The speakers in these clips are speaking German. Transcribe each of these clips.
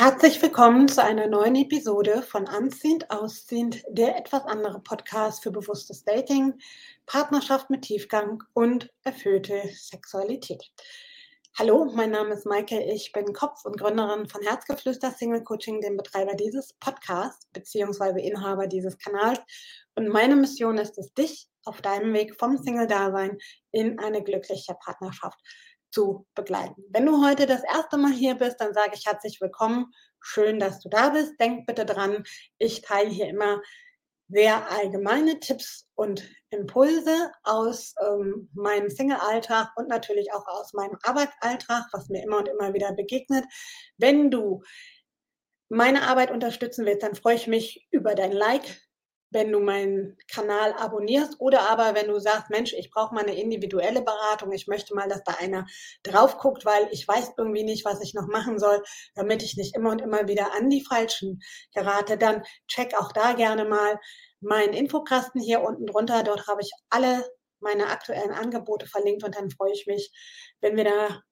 Herzlich willkommen zu einer neuen Episode von Anziehend Ausziehend, der etwas andere Podcast für bewusstes Dating, Partnerschaft mit Tiefgang und erfüllte Sexualität. Hallo, mein Name ist Maike, ich bin Kopf und Gründerin von Herzgeflüster Single Coaching, dem Betreiber dieses Podcasts bzw. Inhaber dieses Kanals. Und meine Mission ist es, dich auf deinem Weg vom Single-Dasein in eine glückliche Partnerschaft zu begleiten. Wenn du heute das erste Mal hier bist, dann sage ich herzlich willkommen. Schön, dass du da bist. Denk bitte dran, ich teile hier immer sehr allgemeine Tipps und Impulse aus ähm, meinem Single-Alltag und natürlich auch aus meinem Arbeitsalltag, was mir immer und immer wieder begegnet. Wenn du meine Arbeit unterstützen willst, dann freue ich mich über dein Like, wenn du meinen Kanal abonnierst oder aber wenn du sagst, Mensch, ich brauche mal eine individuelle Beratung, ich möchte mal, dass da einer drauf guckt, weil ich weiß irgendwie nicht, was ich noch machen soll, damit ich nicht immer und immer wieder an die Falschen gerate, dann check auch da gerne mal meinen Infokasten hier unten drunter. Dort habe ich alle meine aktuellen Angebote verlinkt und dann freue ich mich, wenn wir da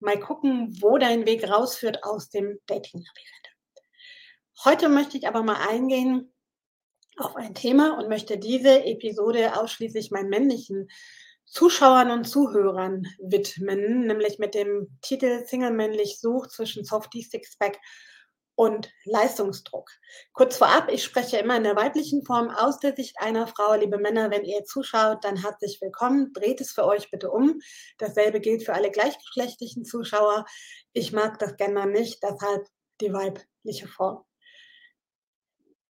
mal gucken, wo dein Weg rausführt aus dem Dating-Labyrinth. Heute möchte ich aber mal eingehen auf ein Thema und möchte diese Episode ausschließlich meinen männlichen Zuschauern und Zuhörern widmen, nämlich mit dem Titel Single männlich sucht zwischen Softie Sixpack und Leistungsdruck. Kurz vorab, ich spreche immer in der weiblichen Form aus der Sicht einer Frau. Liebe Männer, wenn ihr zuschaut, dann herzlich willkommen. Dreht es für euch bitte um. Dasselbe gilt für alle gleichgeschlechtlichen Zuschauer. Ich mag das Gender nicht, deshalb die weibliche Form.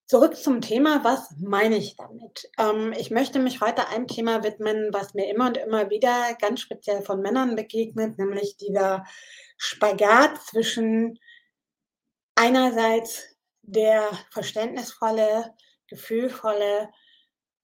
Zurück zum Thema, was meine ich damit? Ähm, ich möchte mich heute einem Thema widmen, was mir immer und immer wieder ganz speziell von Männern begegnet, nämlich dieser Spagat zwischen einerseits der verständnisvolle, gefühlvolle,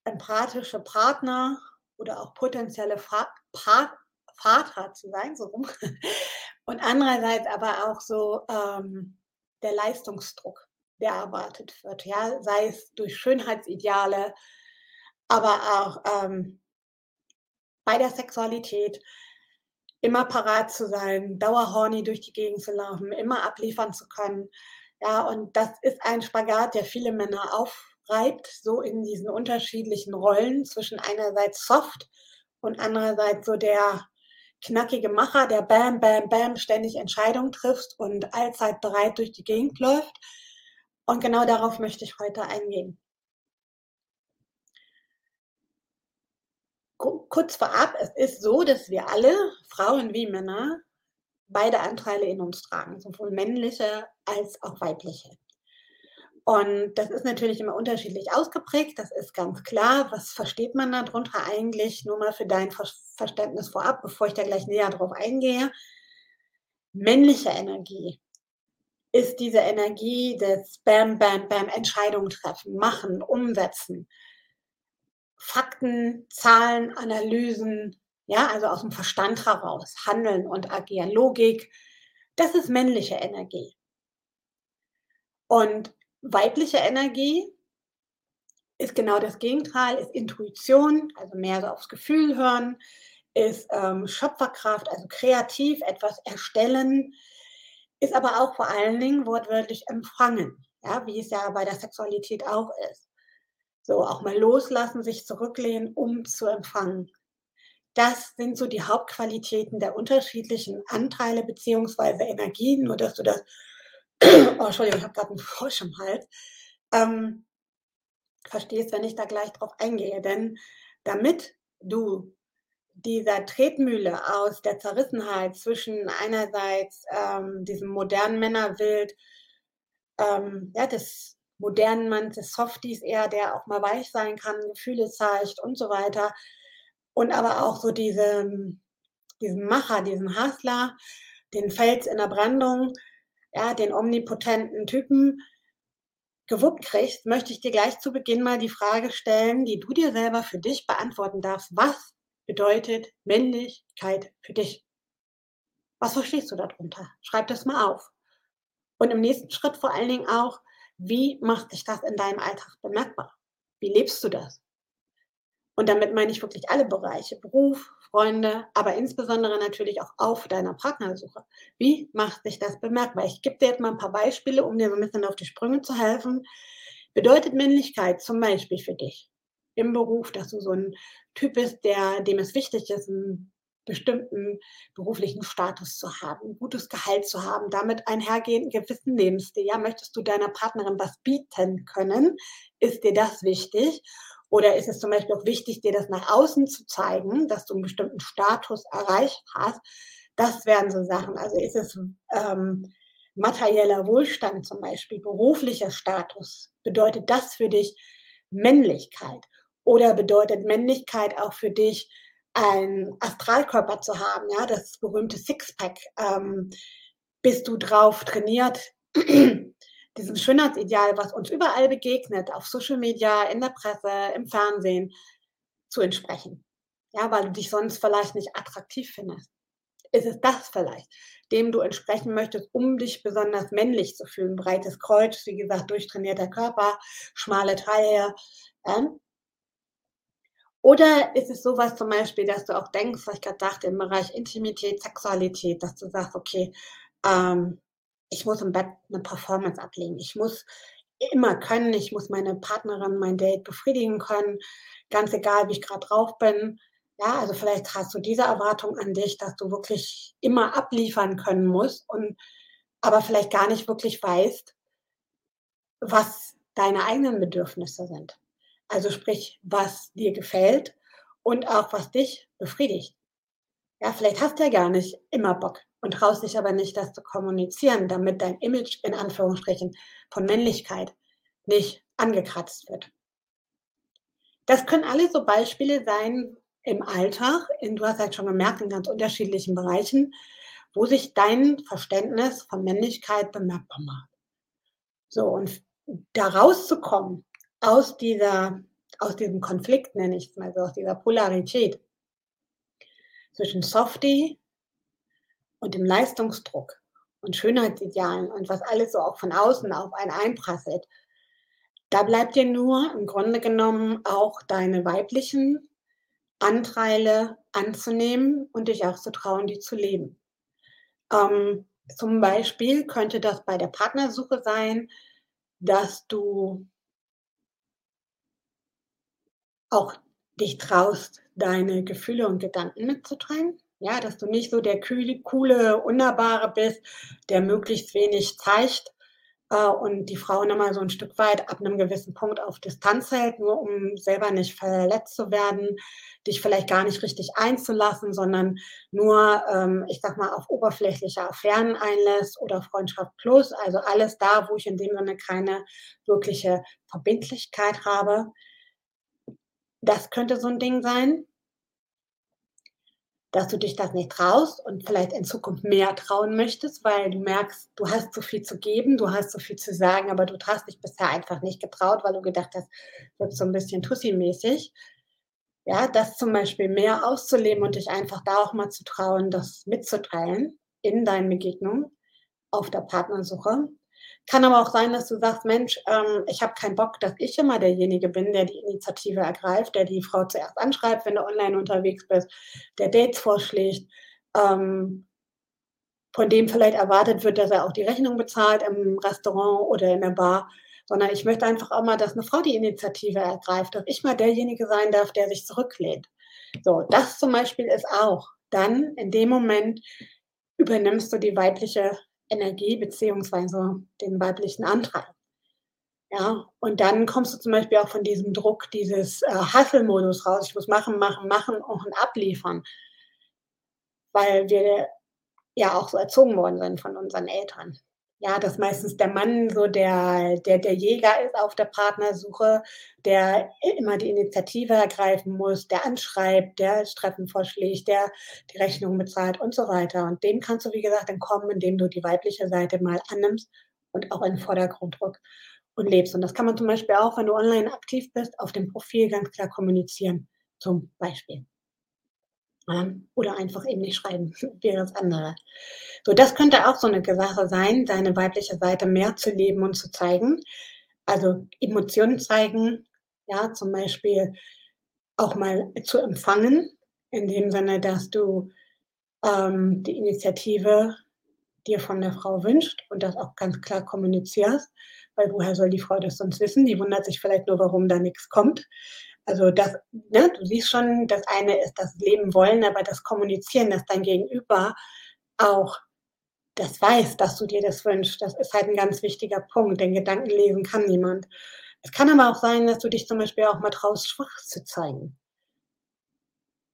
empathische Partner oder auch potenzielle Fa pa Vater zu sein, so rum, und andererseits aber auch so ähm, der Leistungsdruck der erwartet wird. Ja? Sei es durch Schönheitsideale, aber auch ähm, bei der Sexualität immer parat zu sein, dauerhorny durch die Gegend zu laufen, immer abliefern zu können. Ja, und das ist ein Spagat, der viele Männer aufreibt, so in diesen unterschiedlichen Rollen zwischen einerseits soft und andererseits so der knackige Macher, der bam, bam, bam ständig Entscheidungen trifft und allzeit bereit durch die Gegend läuft. Und genau darauf möchte ich heute eingehen. Kurz vorab, es ist so, dass wir alle, Frauen wie Männer, beide Anteile in uns tragen, sowohl männliche als auch weibliche. Und das ist natürlich immer unterschiedlich ausgeprägt, das ist ganz klar. Was versteht man darunter eigentlich? Nur mal für dein Verständnis vorab, bevor ich da gleich näher drauf eingehe. Männliche Energie ist diese Energie des Bam, Bam, Bam, Entscheidungen treffen, machen, umsetzen. Fakten, Zahlen, Analysen, ja, also aus dem Verstand heraus, handeln und agieren, Logik, das ist männliche Energie. Und weibliche Energie ist genau das Gegenteil, ist Intuition, also mehr so aufs Gefühl hören, ist ähm, Schöpferkraft, also kreativ etwas erstellen, ist aber auch vor allen Dingen wortwörtlich empfangen, ja, wie es ja bei der Sexualität auch ist. So auch mal loslassen, sich zurücklehnen, um zu empfangen. Das sind so die Hauptqualitäten der unterschiedlichen Anteile bzw. Energien, nur dass du das, oh, Entschuldigung, ich habe gerade einen Frosch im Hals, ähm, verstehst, wenn ich da gleich drauf eingehe. Denn damit du dieser Tretmühle aus der Zerrissenheit zwischen einerseits ähm, diesem modernen Männerwild, ähm, ja, des modernen Manns, des Softies eher, der auch mal weich sein kann, Gefühle zeigt und so weiter. Und aber auch so diesen, diesen Macher, diesen Hustler, den Fels in der Brandung, ja, den omnipotenten Typen gewuppt kriegst, möchte ich dir gleich zu Beginn mal die Frage stellen, die du dir selber für dich beantworten darfst. Was bedeutet Männlichkeit für dich? Was verstehst du darunter? Schreib das mal auf. Und im nächsten Schritt vor allen Dingen auch, wie macht sich das in deinem Alltag bemerkbar? Wie lebst du das? Und damit meine ich wirklich alle Bereiche, Beruf, Freunde, aber insbesondere natürlich auch auf deiner Partnersuche. Wie macht sich das bemerkbar? Ich gebe dir jetzt mal ein paar Beispiele, um dir so ein bisschen auf die Sprünge zu helfen. Bedeutet Männlichkeit zum Beispiel für dich im Beruf, dass du so ein Typ bist, der, dem es wichtig ist, einen bestimmten beruflichen Status zu haben, ein gutes Gehalt zu haben, damit einhergehend gewissen Lebensstil. Ja, möchtest du deiner Partnerin was bieten können? Ist dir das wichtig? Oder ist es zum Beispiel auch wichtig, dir das nach außen zu zeigen, dass du einen bestimmten Status erreicht hast? Das wären so Sachen. Also ist es ähm, materieller Wohlstand zum Beispiel, beruflicher Status? Bedeutet das für dich Männlichkeit? Oder bedeutet Männlichkeit auch für dich, einen Astralkörper zu haben, ja, das berühmte Sixpack? Ähm, bist du drauf trainiert, diesem Schönheitsideal, was uns überall begegnet, auf Social Media, in der Presse, im Fernsehen, zu entsprechen. Ja, weil du dich sonst vielleicht nicht attraktiv findest. Ist es das vielleicht, dem du entsprechen möchtest, um dich besonders männlich zu fühlen? Breites Kreuz, wie gesagt, durchtrainierter Körper, schmale Taille. Ähm? Oder ist es sowas zum Beispiel, dass du auch denkst, was ich gerade dachte, im Bereich Intimität, Sexualität, dass du sagst, okay, ähm, ich muss im Bett eine Performance ablegen. Ich muss immer können, ich muss meine Partnerin, mein Date befriedigen können, ganz egal, wie ich gerade drauf bin. Ja, also vielleicht hast du diese Erwartung an dich, dass du wirklich immer abliefern können musst und aber vielleicht gar nicht wirklich weißt, was deine eigenen Bedürfnisse sind. Also sprich, was dir gefällt und auch was dich befriedigt. Ja, vielleicht hast du ja gar nicht immer Bock und traust dich aber nicht, das zu kommunizieren, damit dein Image in Anführungsstrichen von Männlichkeit nicht angekratzt wird. Das können alle so Beispiele sein im Alltag, in, du hast halt schon gemerkt, in ganz unterschiedlichen Bereichen, wo sich dein Verständnis von Männlichkeit bemerkbar macht. So, und da rauszukommen aus dieser, aus diesem Konflikt, nenne ich es mal so, aus dieser Polarität zwischen Softie und dem Leistungsdruck und Schönheitsidealen und was alles so auch von außen auf einen einprasselt, da bleibt dir nur im Grunde genommen auch deine weiblichen Anteile anzunehmen und dich auch zu trauen, die zu leben. Ähm, zum Beispiel könnte das bei der Partnersuche sein, dass du auch dich traust, deine Gefühle und Gedanken mitzuteilen. Ja, dass du nicht so der kühle, coole, Unnahbare bist, der möglichst wenig zeigt äh, und die Frau nochmal so ein Stück weit ab einem gewissen Punkt auf Distanz hält, nur um selber nicht verletzt zu werden, dich vielleicht gar nicht richtig einzulassen, sondern nur, ähm, ich sag mal, auf oberflächliche Affären einlässt oder Freundschaft plus, also alles da, wo ich in dem Sinne keine wirkliche Verbindlichkeit habe. Das könnte so ein Ding sein dass du dich das nicht traust und vielleicht in Zukunft mehr trauen möchtest, weil du merkst, du hast so viel zu geben, du hast so viel zu sagen, aber du hast dich bisher einfach nicht getraut, weil du gedacht hast, wird so ein bisschen Tussi-mäßig. Ja, das zum Beispiel mehr auszuleben und dich einfach da auch mal zu trauen, das mitzuteilen in deinen Begegnungen auf der Partnersuche. Kann aber auch sein, dass du sagst, Mensch, ähm, ich habe keinen Bock, dass ich immer derjenige bin, der die Initiative ergreift, der die Frau zuerst anschreibt, wenn du online unterwegs bist, der Dates vorschlägt, ähm, von dem vielleicht erwartet wird, dass er auch die Rechnung bezahlt im Restaurant oder in der Bar, sondern ich möchte einfach auch mal, dass eine Frau die Initiative ergreift, dass ich mal derjenige sein darf, der sich zurücklehnt. So, das zum Beispiel ist auch dann in dem Moment übernimmst du die weibliche Energie beziehungsweise den weiblichen Anteil. Ja, und dann kommst du zum Beispiel auch von diesem Druck, dieses äh, Hustle-Modus raus. Ich muss machen, machen, machen und abliefern. Weil wir ja auch so erzogen worden sind von unseren Eltern ja, dass meistens der Mann so der, der, der Jäger ist auf der Partnersuche, der immer die Initiative ergreifen muss, der anschreibt, der das Treffen vorschlägt, der die Rechnung bezahlt und so weiter. Und dem kannst du, wie gesagt, entkommen, indem du die weibliche Seite mal annimmst und auch in den Vordergrund rückst und lebst. Und das kann man zum Beispiel auch, wenn du online aktiv bist, auf dem Profil ganz klar kommunizieren, zum Beispiel. Oder einfach eben nicht schreiben, wäre das andere. So, das könnte auch so eine Sache sein, deine weibliche Seite mehr zu leben und zu zeigen. Also Emotionen zeigen, ja, zum Beispiel auch mal zu empfangen, in dem Sinne, dass du, ähm, die Initiative dir von der Frau wünscht und das auch ganz klar kommunizierst, weil woher soll die Frau das sonst wissen? Die wundert sich vielleicht nur, warum da nix kommt. Also, das ne, du siehst schon, das eine ist das Leben wollen, aber das Kommunizieren, dass dein Gegenüber auch das weiß, dass du dir das wünschst, das ist halt 'n ganz wichtiger Punkt, denn Gedanken lesen kann niemand. Es kann aber auch sein, dass du dich zum Beispiel auch mal traust, schwach zu zeigen.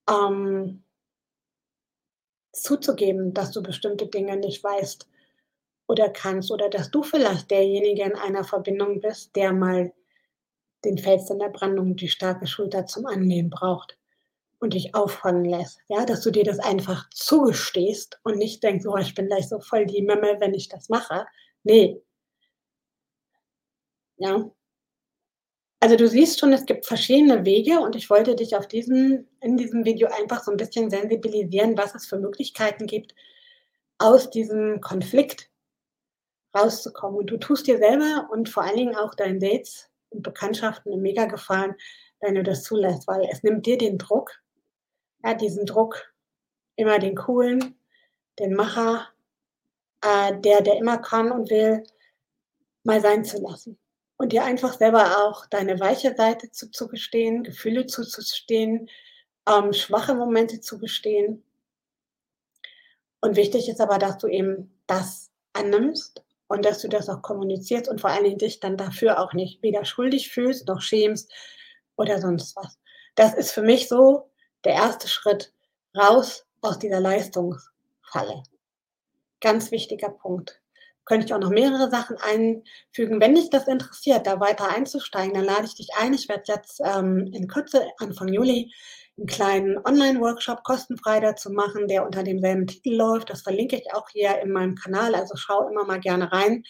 Ähm zuzugeben, dass du bestimmte Dinge nicht weißt oder kannst oder dass du vielleicht derjenige in einer Verbindung bist, der mal den Fels in der Brandung, die starke Schulter zum Annehmen braucht und dich auffangen lässt, ja? Dass du dir das einfach zugestehst und nicht denkst: „Oh, ich bin gleich so voll die Memme, wenn ich das mache.“ Ne. Ja. Also, du siehst schon, es gibt verschiedene Wege und ich wollte dich auf diesem in diesem Video einfach so 'n bisschen sensibilisieren, was es für Möglichkeiten gibt, aus diesem Konflikt rauszukommen. Und du tust dir selber und vor allen Dingen auch deinen Dates Bekanntschaften 'n Mega-Gefallen, wenn du das zulässt, weil es nimmt dir den Druck ja, diesen Druck, immer den Coolen, den Macher, äh, der der immer kann und will, mal sein zu lassen. Und dir einfach selber auch deine weiche Seite zuzugestehen, Gefühle zuzustehen, ähm, schwache Momente zugestehen. Und wichtig ist aber, dass du eben das annimmst und dass du das auch kommunizierst und vor allen Dingen dich dann dafür auch nicht weder schuldig fühlst noch schämst oder sonst was. Das ist für mich so der 1. Schritt raus aus dieser Leistungsfalle. Ganz wichtiger Punkt. Könnte ich auch noch mehrere Sachen einfügen. Wenn dich das interessiert, da weiter einzusteigen, dann lade ich dich ein. Ich werde jetzt, ähm, in Kürze, Anfang Juli, 'n kleinen Online-Workshop kostenfrei dazu machen, der unter demselben Titel läuft. Das verlinke ich auch hier in meinem Kanal, also schau immer mal gerne rein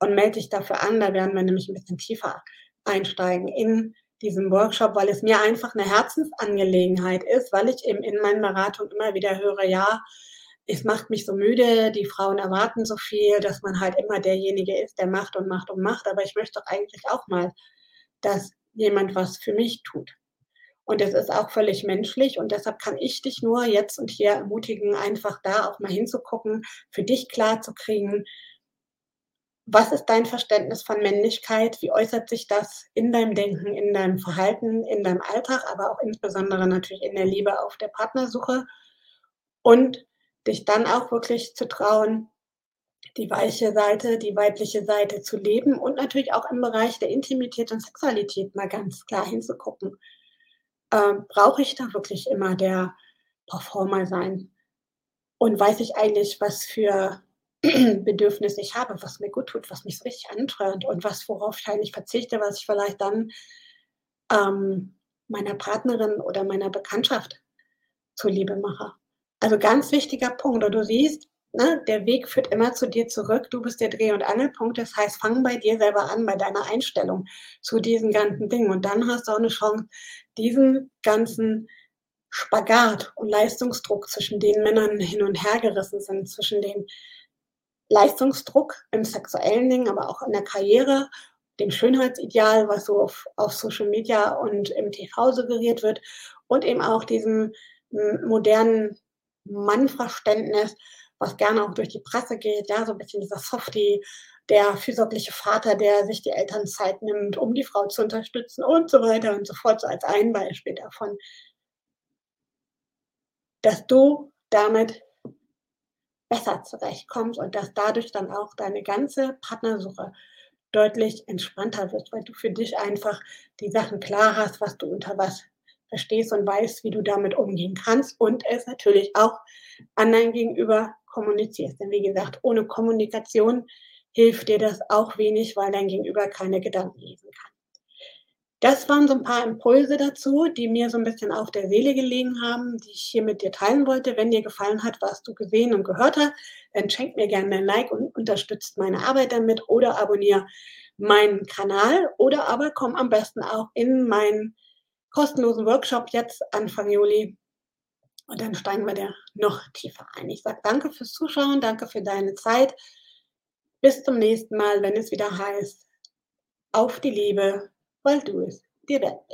und melde dich dafür an. Da werden wir nämlich 'n bisschen tiefer einsteigen in diesem Workshop, weil es mir einfach 'ne Herzensangelegenheit ist, weil ich eben in meinen Beratungen immer wieder höre: „Ja, es macht mich so müde, die Frauen erwarten so viel“, dass man halt immer derjenige ist, der macht und macht und macht. Aber ich möchte doch eigentlich auch mal, dass jemand was für mich tut. Und das ist auch völlig menschlich und deshalb kann ich dich nur jetzt und hier ermutigen, einfach da auch mal hinzugucken, für dich klarzukriegen was ist dein Verständnis von Männlichkeit? Wie äußert sich das in deinem Denken, in deinem Verhalten, in deinem Alltag, aber auch insbesondere natürlich in der Liebe auf der Partnersuche? Und dich dann auch wirklich zu trauen, die weiche Seite, die weibliche Seite zu leben und natürlich auch im Bereich der Intimität und Sexualität mal ganz klar hinzugucken. Ähm, brauche ich da wirklich immer der Performer sein? Und weiß ich eigentlich, was für Bedürfnis ich habe, was mir guttut, was mich so richtig antörnt und was worauf ich eigentlich verzichte, was ich vielleicht dann, ähm, meiner Partnerin oder meiner Bekanntschaft zuliebe mache. Also, ganz wichtiger Punkt und du siehst, ne, der Weg führt immer zu dir zurück. Du bist der Dreh und Angelpunkt. Das heißt, fang bei dir selber an, bei deiner Einstellung zu diesen ganzen Dingen und dann hast du auch 'ne Chance, diesen ganzen Spagat und Leistungsdruck, zwischen den Männern hin und hergerissen sind, zwischen den Leistungsdruck im sexuellen Dingen, aber auch in der Karriere, dem Schönheitsideal, was so auf auf Social Media und im TV suggeriert wird und eben auch diesem modernen Mannverständnis, was gerne auch durch die Presse geht, ja, so 'n bisschen dieser Softie, der fürsorgliche Vater, der sich die Elternzeit nimmt, um die Frau zu unterstützen und so weiter und so fort, so als ein Beispiel davon. Dass du damit besser zurechtkommst und dass dadurch dann auch deine ganze Partnersuche deutlich entspannter wird, weil du für dich einfach die Sachen klar hast, was du unter was verstehst und weißt, wie du damit umgehen kannst und es natürlich auch anderen gegenüber kommunizierst. Denn wie gesagt, ohne Kommunikation hilft dir das auch wenig, weil dein Gegenüber keine Gedanken lesen kann. Das waren so 'n paar Impulse dazu, die mir so 'n bisschen auf der Seele gelegen haben, die ich hier mit dir teilen wollte. Wenn dir gefallen hat, was du gesehen und gehört hast, dann schenk mir gerne 'nen Like und unterstützt meine Arbeit damit oder abonniere meinen Kanal oder aber komm am besten auch in meinen kostenlosen Workshop jetzt Anfang Juli und dann steigen wir da noch tiefer ein. Ich sage danke fürs Zuschauen, danke für deine Zeit. Bis zum nächsten Mal, wenn es wieder heißt: „Auf die Liebe, weil du es dir wert bist.“